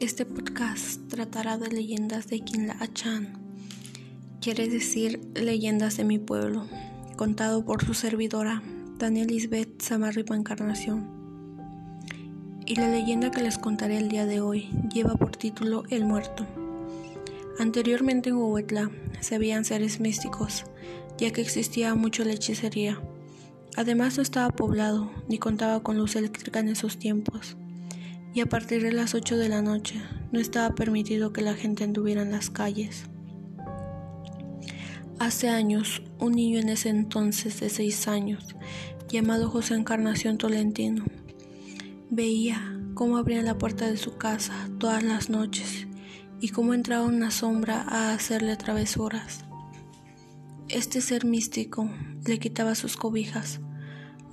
Este podcast tratará de leyendas de Achan, quiere decir leyendas de mi pueblo, contado por su servidora Daniel Lisbeth Samarripa Encarnación. Y la leyenda que les contaré el día de hoy lleva por título El Muerto. Anteriormente en Huehuetla se veían seres místicos, ya que existía mucho la hechicería. Además no estaba poblado ni contaba con luz eléctrica en esos tiempos y a partir de las 8 de la noche no estaba permitido que la gente anduviera en las calles. Hace años, un niño en ese entonces de 6 años, llamado José Encarnación Tolentino, veía cómo abrían la puerta de su casa todas las noches y cómo entraba una sombra a hacerle travesuras. Este ser místico le quitaba sus cobijas,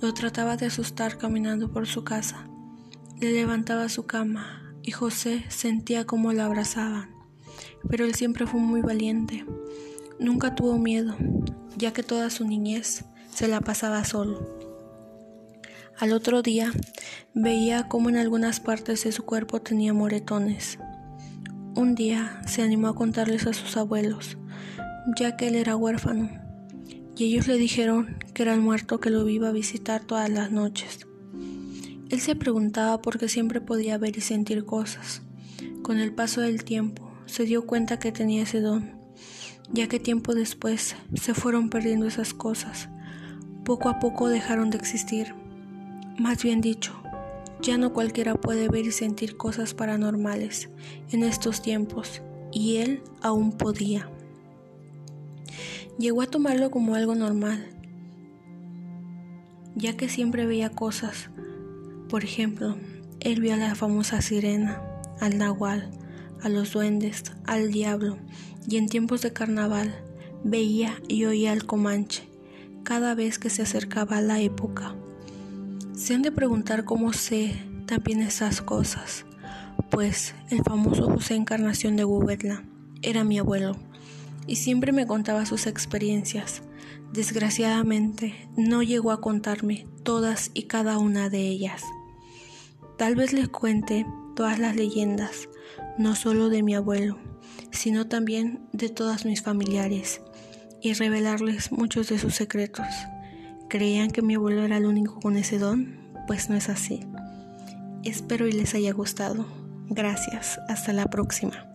lo trataba de asustar caminando por su casa le levantaba su cama y José sentía cómo la abrazaban. Pero él siempre fue muy valiente. Nunca tuvo miedo, ya que toda su niñez se la pasaba solo. Al otro día veía cómo en algunas partes de su cuerpo tenía moretones. Un día se animó a contarles a sus abuelos, ya que él era huérfano, y ellos le dijeron que era el muerto que lo iba a visitar todas las noches. Él se preguntaba por qué siempre podía ver y sentir cosas. Con el paso del tiempo, se dio cuenta que tenía ese don, ya que tiempo después se fueron perdiendo esas cosas. Poco a poco dejaron de existir. Más bien dicho, ya no cualquiera puede ver y sentir cosas paranormales en estos tiempos, y él aún podía. Llegó a tomarlo como algo normal, ya que siempre veía cosas, por ejemplo, él vio a la famosa sirena, al nahual, a los duendes, al diablo, y en tiempos de carnaval veía y oía al comanche cada vez que se acercaba la época. Se han de preguntar cómo sé también esas cosas, pues el famoso José Encarnación de Gubetla era mi abuelo y siempre me contaba sus experiencias. Desgraciadamente no llegó a contarme todas y cada una de ellas. Tal vez les cuente todas las leyendas, no solo de mi abuelo, sino también de todas mis familiares, y revelarles muchos de sus secretos. ¿Creían que mi abuelo era el único con ese don? Pues no es así. Espero y les haya gustado. Gracias. Hasta la próxima.